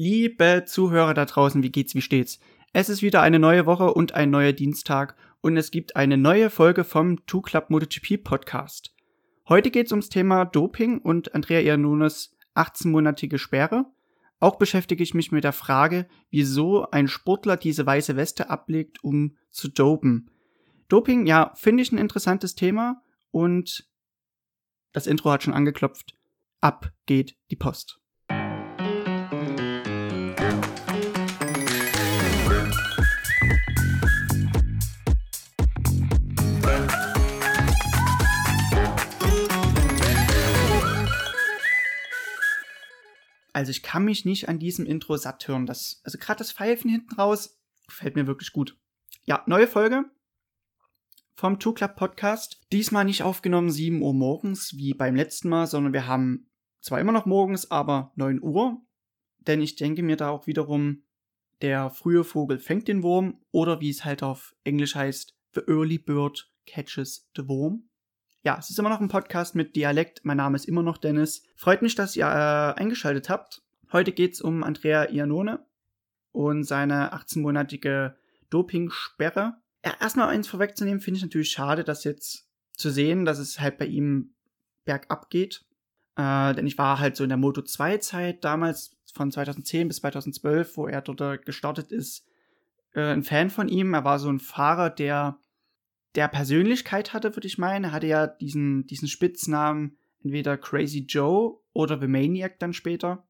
Liebe Zuhörer da draußen, wie geht's, wie steht's? Es ist wieder eine neue Woche und ein neuer Dienstag und es gibt eine neue Folge vom Two Club MotoGP Podcast. Heute geht's ums Thema Doping und Andrea Iannunes 18-monatige Sperre. Auch beschäftige ich mich mit der Frage, wieso ein Sportler diese weiße Weste ablegt, um zu dopen. Doping, ja, finde ich ein interessantes Thema und das Intro hat schon angeklopft. Ab geht die Post. Also ich kann mich nicht an diesem Intro satt hören. Das, also gerade das Pfeifen hinten raus gefällt mir wirklich gut. Ja, neue Folge vom Two Club Podcast. Diesmal nicht aufgenommen 7 Uhr morgens wie beim letzten Mal, sondern wir haben zwar immer noch morgens, aber 9 Uhr. Denn ich denke mir da auch wiederum, der frühe Vogel fängt den Wurm oder wie es halt auf Englisch heißt, the early bird catches the worm. Ja, es ist immer noch ein Podcast mit Dialekt. Mein Name ist immer noch Dennis. Freut mich, dass ihr äh, eingeschaltet habt. Heute geht es um Andrea Iannone und seine 18-monatige Dopingsperre. Ja, erstmal eins vorwegzunehmen, finde ich natürlich schade, dass jetzt zu sehen, dass es halt bei ihm bergab geht. Äh, denn ich war halt so in der Moto 2 Zeit damals von 2010 bis 2012, wo er dort gestartet ist, äh, ein Fan von ihm. Er war so ein Fahrer, der der Persönlichkeit hatte, würde ich meinen. Er hatte ja diesen, diesen Spitznamen entweder Crazy Joe oder The Maniac dann später.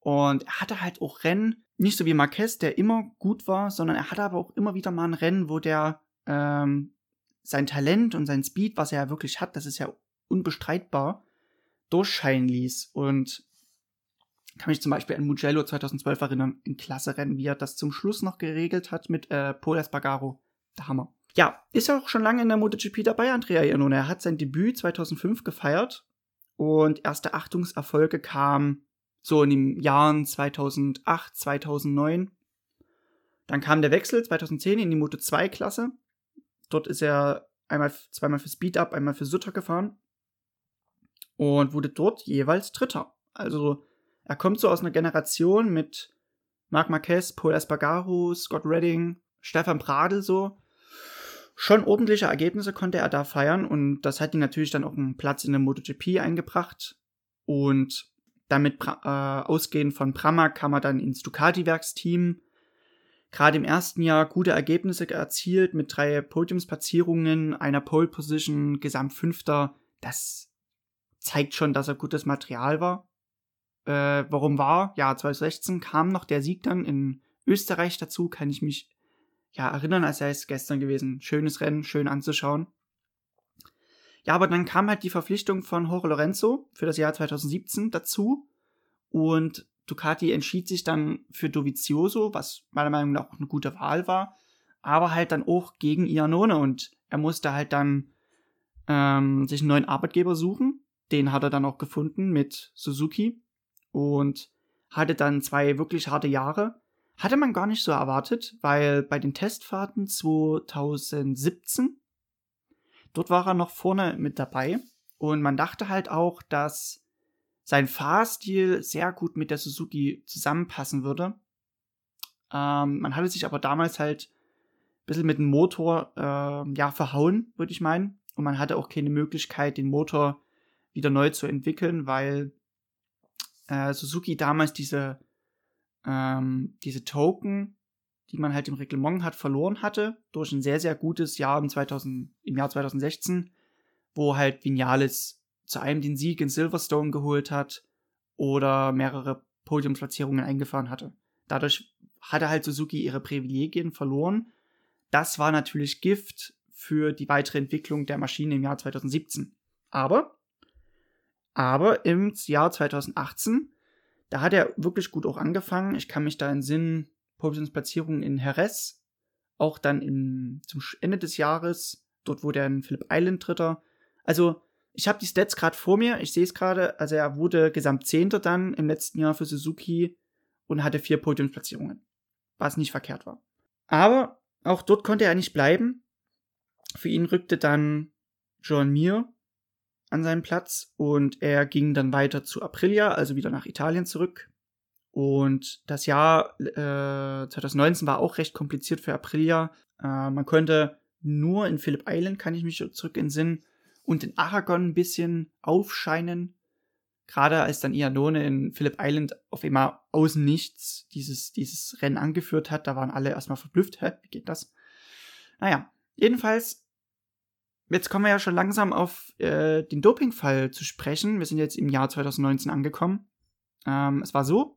Und er hatte halt auch Rennen, nicht so wie Marquez, der immer gut war, sondern er hatte aber auch immer wieder mal ein Rennen, wo der ähm, sein Talent und sein Speed, was er ja wirklich hat, das ist ja unbestreitbar, durchscheinen ließ. Und kann mich zum Beispiel an Mugello 2012 erinnern, in Klasse-Rennen, wie er das zum Schluss noch geregelt hat mit äh, Paul Espargaro. Der Hammer ja, ist ja auch schon lange in der MotoGP dabei, Andrea Iannone. Er hat sein Debüt 2005 gefeiert und erste Achtungserfolge kamen so in den Jahren 2008, 2009. Dann kam der Wechsel 2010 in die Moto 2 Klasse. Dort ist er einmal, zweimal für Speed Up, einmal für Sutter gefahren und wurde dort jeweils Dritter. Also er kommt so aus einer Generation mit Marc Marquez, Paul Espargaro, Scott Redding, Stefan Bradl so, schon ordentliche Ergebnisse konnte er da feiern und das hat ihn natürlich dann auch einen Platz in der MotoGP eingebracht. Und damit äh, ausgehend von Pramac kam er dann ins Ducati-Werksteam. Gerade im ersten Jahr gute Ergebnisse erzielt mit drei Podiumsplatzierungen, einer Pole Position, Gesamtfünfter. Das zeigt schon, dass er gutes Material war. Äh, warum war? Ja, 2016 kam noch der Sieg dann in Österreich dazu, kann ich mich ja, erinnern, als sei es gestern gewesen. Schönes Rennen, schön anzuschauen. Ja, aber dann kam halt die Verpflichtung von Jorge Lorenzo für das Jahr 2017 dazu und Ducati entschied sich dann für Dovizioso, was meiner Meinung nach auch eine gute Wahl war, aber halt dann auch gegen Iannone und er musste halt dann ähm, sich einen neuen Arbeitgeber suchen. Den hat er dann auch gefunden mit Suzuki und hatte dann zwei wirklich harte Jahre hatte man gar nicht so erwartet, weil bei den Testfahrten 2017, dort war er noch vorne mit dabei und man dachte halt auch, dass sein Fahrstil sehr gut mit der Suzuki zusammenpassen würde. Ähm, man hatte sich aber damals halt ein bisschen mit dem Motor äh, ja, verhauen, würde ich meinen. Und man hatte auch keine Möglichkeit, den Motor wieder neu zu entwickeln, weil äh, Suzuki damals diese ähm, diese Token, die man halt im Reglement hat, verloren hatte, durch ein sehr, sehr gutes Jahr im, 2000, im Jahr 2016, wo halt Vinales zu einem den Sieg in Silverstone geholt hat oder mehrere Podiumsplatzierungen eingefahren hatte. Dadurch hatte halt Suzuki ihre Privilegien verloren. Das war natürlich Gift für die weitere Entwicklung der Maschine im Jahr 2017. Aber, aber im Jahr 2018 da hat er wirklich gut auch angefangen. Ich kann mich da in Sinn, Positionsplatzierung in Jerez, auch dann im, zum Ende des Jahres, dort wurde er in Philip Island Dritter. Also, ich habe die Stats gerade vor mir, ich sehe es gerade, also er wurde gesamt Zehnter dann im letzten Jahr für Suzuki und hatte vier Podiumsplatzierungen, was nicht verkehrt war. Aber auch dort konnte er nicht bleiben. Für ihn rückte dann John Mir an seinen Platz und er ging dann weiter zu Aprilia, also wieder nach Italien zurück. Und das Jahr äh, 2019 war auch recht kompliziert für Aprilia. Äh, man konnte nur in Phillip Island, kann ich mich zurück entsinnen, und in Aragon ein bisschen aufscheinen. Gerade als dann Ianone in Phillip Island auf einmal aus nichts dieses, dieses Rennen angeführt hat, da waren alle erstmal verblüfft. Hä, wie geht das? Naja, jedenfalls, jetzt kommen wir ja schon langsam auf äh, den Dopingfall zu sprechen. Wir sind jetzt im Jahr 2019 angekommen. Ähm, es war so,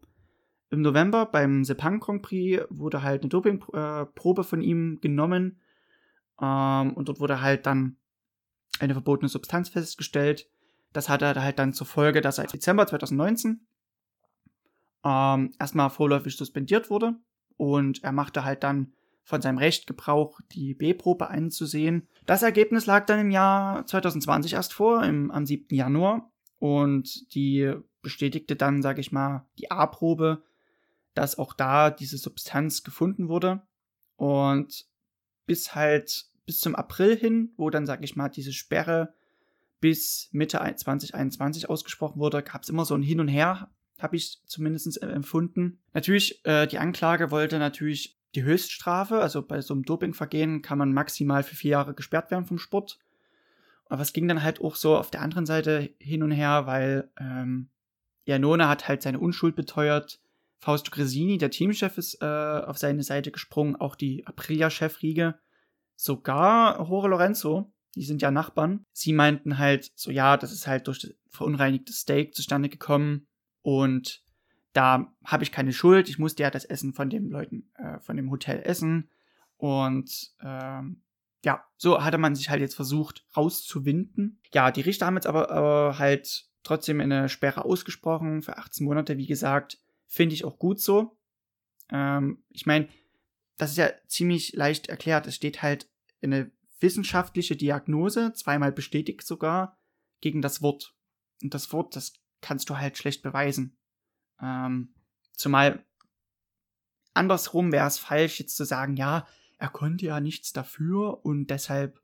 im November beim Sepang Grand Prix wurde halt eine Dopingprobe äh, von ihm genommen. Ähm, und dort wurde halt dann eine verbotene Substanz festgestellt. Das hatte halt dann zur Folge, dass er im Dezember 2019 ähm, erstmal vorläufig suspendiert wurde und er machte halt dann von seinem Recht Gebrauch, die B-Probe einzusehen. Das Ergebnis lag dann im Jahr 2020 erst vor, im, am 7. Januar und die bestätigte dann, sage ich mal, die A-Probe, dass auch da diese Substanz gefunden wurde und bis halt bis zum April hin, wo dann, sag ich mal, diese Sperre bis Mitte 2021 ausgesprochen wurde, gab es immer so ein Hin und Her, habe ich zumindest empfunden. Natürlich, äh, die Anklage wollte natürlich die Höchststrafe, also bei so einem Dopingvergehen kann man maximal für vier Jahre gesperrt werden vom Sport. Aber es ging dann halt auch so auf der anderen Seite hin und her, weil ähm, Janone hat halt seine Unschuld beteuert. Fausto Gresini, der Teamchef, ist äh, auf seine Seite gesprungen, auch die Aprilia-Chefriege sogar Hore Lorenzo, die sind ja Nachbarn, sie meinten halt so, ja, das ist halt durch verunreinigte Steak zustande gekommen und da habe ich keine Schuld, ich musste ja das Essen von den Leuten, äh, von dem Hotel essen und ähm, ja, so hatte man sich halt jetzt versucht rauszuwinden. Ja, die Richter haben jetzt aber, aber halt trotzdem eine Sperre ausgesprochen für 18 Monate, wie gesagt, finde ich auch gut so. Ähm, ich meine, das ist ja ziemlich leicht erklärt. Es steht halt eine wissenschaftliche Diagnose, zweimal bestätigt sogar, gegen das Wort. Und das Wort, das kannst du halt schlecht beweisen. Ähm, zumal andersrum wäre es falsch, jetzt zu sagen, ja, er konnte ja nichts dafür und deshalb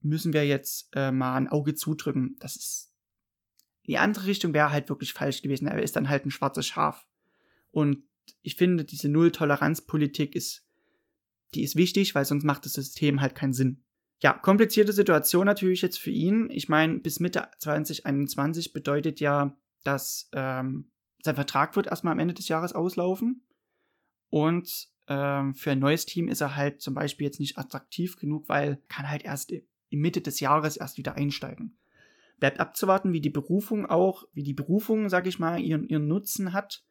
müssen wir jetzt äh, mal ein Auge zudrücken. Das ist. Die andere Richtung wäre halt wirklich falsch gewesen. Er ist dann halt ein schwarzes Schaf. Und ich finde, diese Null-Toleranz-Politik ist die ist wichtig, weil sonst macht das System halt keinen Sinn. Ja, komplizierte Situation natürlich jetzt für ihn. Ich meine, bis Mitte 2021 bedeutet ja, dass ähm, sein Vertrag wird erstmal am Ende des Jahres auslaufen. Und ähm, für ein neues Team ist er halt zum Beispiel jetzt nicht attraktiv genug, weil kann halt erst in Mitte des Jahres erst wieder einsteigen. Bleibt abzuwarten, wie die Berufung auch, wie die Berufung, sag ich mal, ihren, ihren Nutzen hat.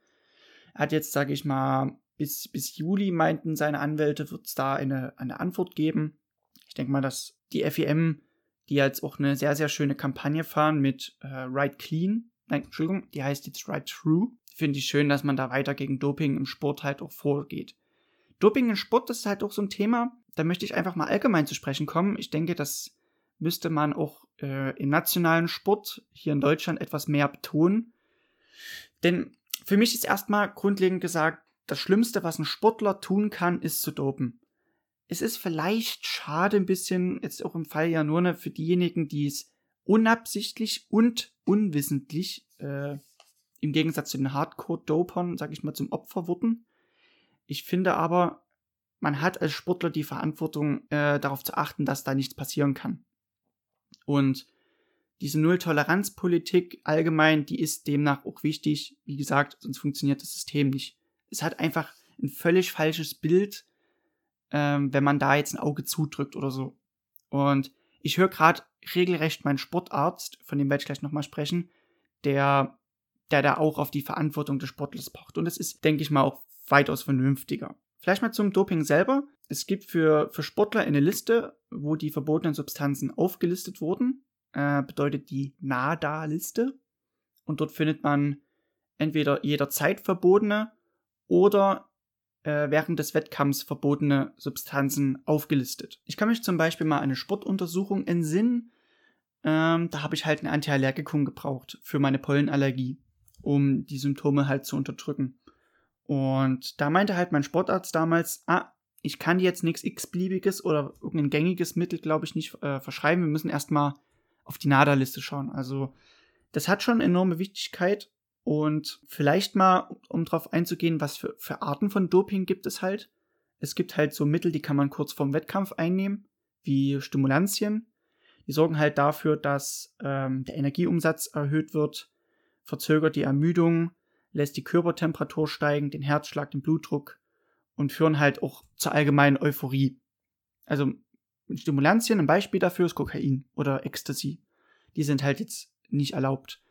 Er hat jetzt, sag ich mal, bis, bis Juli meinten seine Anwälte, wird es da eine, eine Antwort geben. Ich denke mal, dass die FEM, die jetzt auch eine sehr, sehr schöne Kampagne fahren mit äh, Right Clean, nein, Entschuldigung, die heißt jetzt Right True. Finde ich schön, dass man da weiter gegen Doping im Sport halt auch vorgeht. Doping im Sport, das ist halt auch so ein Thema, da möchte ich einfach mal allgemein zu sprechen kommen. Ich denke, das müsste man auch äh, im nationalen Sport hier in Deutschland etwas mehr betonen. Denn für mich ist erstmal grundlegend gesagt, das Schlimmste, was ein Sportler tun kann, ist zu dopen. Es ist vielleicht schade ein bisschen, jetzt auch im Fall ja nur ne, für diejenigen, die es unabsichtlich und unwissentlich äh, im Gegensatz zu den Hardcore-Dopern, sag ich mal, zum Opfer wurden. Ich finde aber, man hat als Sportler die Verantwortung, äh, darauf zu achten, dass da nichts passieren kann. Und diese Null-Toleranz-Politik allgemein, die ist demnach auch wichtig. Wie gesagt, sonst funktioniert das System nicht es hat einfach ein völlig falsches Bild, ähm, wenn man da jetzt ein Auge zudrückt oder so. Und ich höre gerade regelrecht meinen Sportarzt, von dem werde ich gleich nochmal sprechen, der, der da auch auf die Verantwortung des Sportlers pocht. Und das ist, denke ich mal, auch weitaus vernünftiger. Vielleicht mal zum Doping selber. Es gibt für, für Sportler eine Liste, wo die verbotenen Substanzen aufgelistet wurden. Äh, bedeutet die NADA-Liste. Und dort findet man entweder jederzeit verbotene oder äh, während des Wettkampfs verbotene Substanzen aufgelistet. Ich kann mich zum Beispiel mal eine Sportuntersuchung entsinnen. Ähm, da habe ich halt ein Antiallergikum gebraucht für meine Pollenallergie, um die Symptome halt zu unterdrücken. Und da meinte halt mein Sportarzt damals, ah, ich kann dir jetzt nichts x-beliebiges oder irgendein gängiges Mittel, glaube ich, nicht äh, verschreiben. Wir müssen erstmal auf die NADA-Liste schauen. Also, das hat schon enorme Wichtigkeit Und vielleicht mal, um drauf einzugehen, was für, für Arten von Doping gibt es halt. Es gibt halt so Mittel, die kann man kurz vorm Wettkampf einnehmen, wie Stimulantien. Die sorgen halt dafür, dass ähm, der Energieumsatz erhöht wird, verzögert die Ermüdung, lässt die Körpertemperatur steigen, den Herzschlag, den Blutdruck und führen halt auch zur allgemeinen Euphorie. Also Stimulantien, ein Beispiel dafür ist Kokain oder Ecstasy. Die sind halt jetzt nicht erlaubt.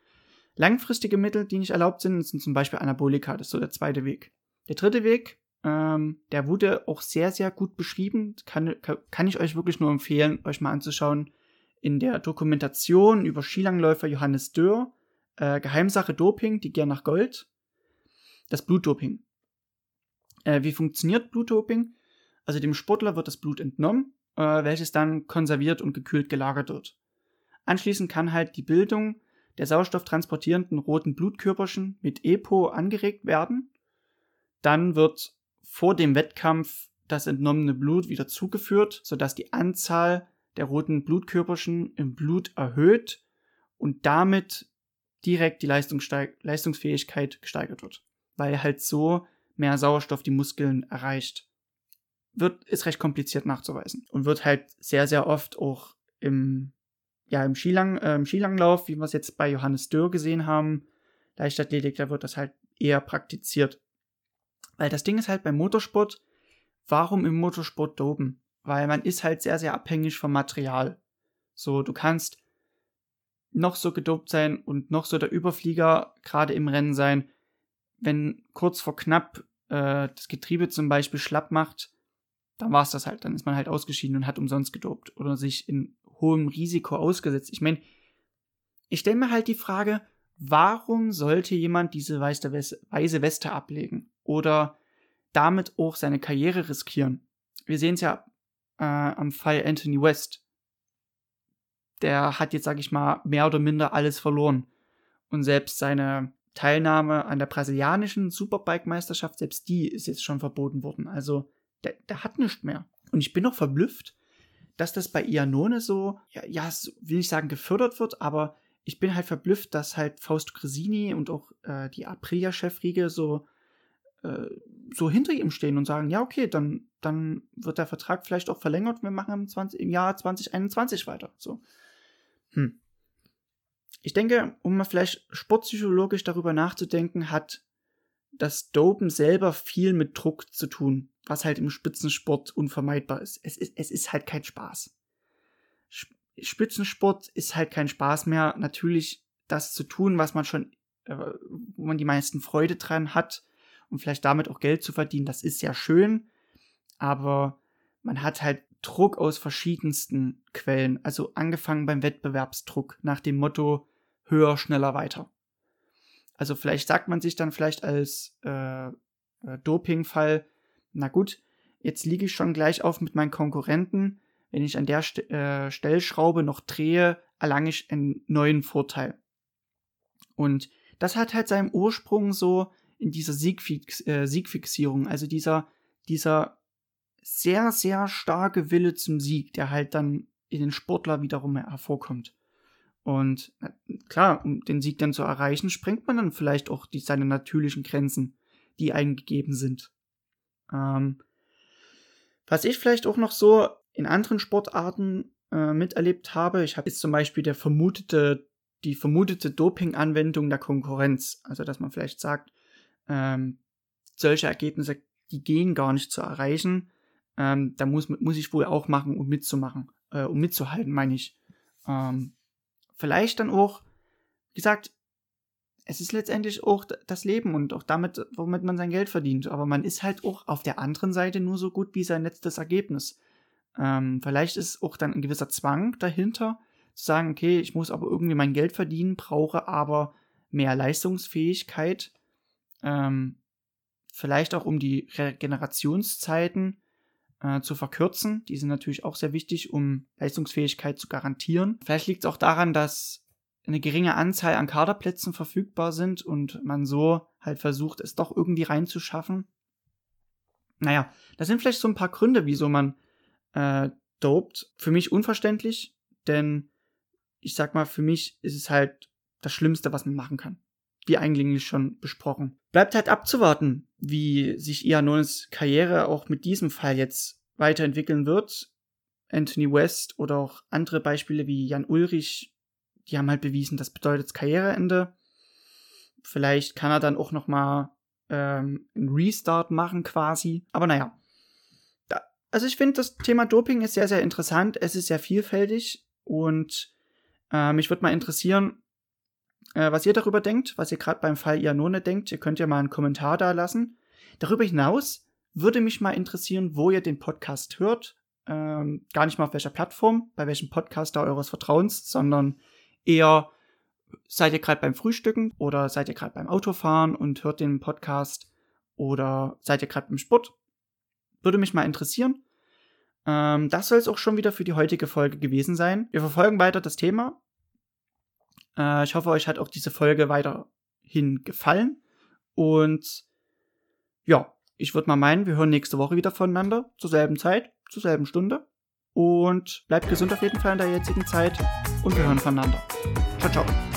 Langfristige Mittel, die nicht erlaubt sind, sind zum Beispiel Anabolika. Das ist so der zweite Weg. Der dritte Weg, ähm, der wurde auch sehr, sehr gut beschrieben. Kann, kann ich euch wirklich nur empfehlen, euch mal anzuschauen. In der Dokumentation über Skilangläufer Johannes Dörr, äh, Geheimsache Doping, die Gier nach Gold, das Blutdoping. Äh, wie funktioniert Blutdoping? Also dem Sportler wird das Blut entnommen, äh, welches dann konserviert und gekühlt gelagert wird. Anschließend kann halt die Bildung der sauerstofftransportierenden roten Blutkörperchen mit EPO angeregt werden. Dann wird vor dem Wettkampf das entnommene Blut wieder zugeführt, sodass die Anzahl der roten Blutkörperchen im Blut erhöht und damit direkt die Leistungsfähigkeit gesteigert wird, weil halt so mehr Sauerstoff die Muskeln erreicht. Wird, ist recht kompliziert nachzuweisen und wird halt sehr, sehr oft auch im ja, im, Skilang, äh, im Skilanglauf, wie wir es jetzt bei Johannes Dürr gesehen haben, Leichtathletik, da wird das halt eher praktiziert. Weil das Ding ist halt beim Motorsport, warum im Motorsport dopen? Weil man ist halt sehr, sehr abhängig vom Material. So, du kannst noch so gedopt sein und noch so der Überflieger gerade im Rennen sein. Wenn kurz vor knapp äh, das Getriebe zum Beispiel schlapp macht, dann war es das halt. Dann ist man halt ausgeschieden und hat umsonst gedopt oder sich in hohem Risiko ausgesetzt. Ich meine, ich stelle mir halt die Frage, warum sollte jemand diese weiße Weste ablegen oder damit auch seine Karriere riskieren? Wir sehen es ja äh, am Fall Anthony West. Der hat jetzt, sag ich mal, mehr oder minder alles verloren. Und selbst seine Teilnahme an der brasilianischen Superbike-Meisterschaft, selbst die ist jetzt schon verboten worden. Also, der, der hat nichts mehr. Und ich bin noch verblüfft, dass das bei Ianone so, ja, ja will ich sagen, gefördert wird, aber ich bin halt verblüfft, dass halt Fausto Cresini und auch äh, die Aprilia-Chefriege so, äh, so hinter ihm stehen und sagen, ja, okay, dann, dann wird der Vertrag vielleicht auch verlängert und wir machen im, 20, im Jahr 2021 weiter. So. Hm. Ich denke, um mal vielleicht sportpsychologisch darüber nachzudenken, hat das Dopen selber viel mit Druck zu tun was halt im Spitzensport unvermeidbar ist. Es ist, es ist halt kein Spaß. Spitzensport ist halt kein Spaß mehr. Natürlich das zu tun, was man schon, äh, wo man die meisten Freude dran hat und vielleicht damit auch Geld zu verdienen, das ist ja schön. Aber man hat halt Druck aus verschiedensten Quellen. Also angefangen beim Wettbewerbsdruck nach dem Motto höher, schneller, weiter. Also vielleicht sagt man sich dann vielleicht als äh, äh Dopingfall, na gut, jetzt liege ich schon gleich auf mit meinen Konkurrenten. Wenn ich an der St äh, Stellschraube noch drehe, erlange ich einen neuen Vorteil. Und das hat halt seinen Ursprung so in dieser Siegfix äh, Siegfixierung, also dieser, dieser sehr, sehr starke Wille zum Sieg, der halt dann in den Sportler wiederum hervorkommt. Und klar, um den Sieg dann zu erreichen, sprengt man dann vielleicht auch die, seine natürlichen Grenzen, die eingegeben sind. Ähm, was ich vielleicht auch noch so in anderen Sportarten äh, miterlebt habe, ich habe jetzt zum Beispiel der vermutete, die vermutete Doping-Anwendung der Konkurrenz. Also, dass man vielleicht sagt, ähm, solche Ergebnisse, die gehen gar nicht zu erreichen. Ähm, da muss, muss ich wohl auch machen, um mitzumachen, äh, um mitzuhalten, meine ich. Ähm, vielleicht dann auch, wie gesagt, es ist letztendlich auch das Leben und auch damit, womit man sein Geld verdient. Aber man ist halt auch auf der anderen Seite nur so gut wie sein letztes Ergebnis. Ähm, vielleicht ist auch dann ein gewisser Zwang dahinter, zu sagen, okay, ich muss aber irgendwie mein Geld verdienen, brauche aber mehr Leistungsfähigkeit. Ähm, vielleicht auch um die Regenerationszeiten äh, zu verkürzen. Die sind natürlich auch sehr wichtig, um Leistungsfähigkeit zu garantieren. Vielleicht liegt es auch daran, dass eine geringe Anzahl an Kaderplätzen verfügbar sind und man so halt versucht, es doch irgendwie reinzuschaffen. Naja, das sind vielleicht so ein paar Gründe, wieso man äh, dopt. Für mich unverständlich, denn ich sag mal, für mich ist es halt das Schlimmste, was man machen kann. wie eigentlich schon besprochen. Bleibt halt abzuwarten, wie sich Ianones Karriere auch mit diesem Fall jetzt weiterentwickeln wird. Anthony West oder auch andere Beispiele wie Jan Ulrich, die haben halt bewiesen, das bedeutet Karriereende. Vielleicht kann er dann auch noch mal ähm, einen Restart machen quasi. Aber naja. Da, also ich finde, das Thema Doping ist sehr, sehr interessant. Es ist sehr vielfältig und äh, mich würde mal interessieren, äh, was ihr darüber denkt, was ihr gerade beim Fall Ianone denkt. Ihr könnt ja mal einen Kommentar da lassen. Darüber hinaus würde mich mal interessieren, wo ihr den Podcast hört. Ähm, gar nicht mal auf welcher Plattform, bei welchem Podcaster eures Vertrauens, sondern eher seid ihr gerade beim Frühstücken oder seid ihr gerade beim Autofahren und hört den Podcast oder seid ihr gerade beim Sport? Würde mich mal interessieren. Ähm, das soll es auch schon wieder für die heutige Folge gewesen sein. Wir verfolgen weiter das Thema. Äh, ich hoffe, euch hat auch diese Folge weiterhin gefallen. Und ja, ich würde mal meinen, wir hören nächste Woche wieder voneinander, zur selben Zeit, zur selben Stunde. Und bleibt gesund auf jeden Fall in der jetzigen Zeit und wir hören voneinander. Ciao, ciao.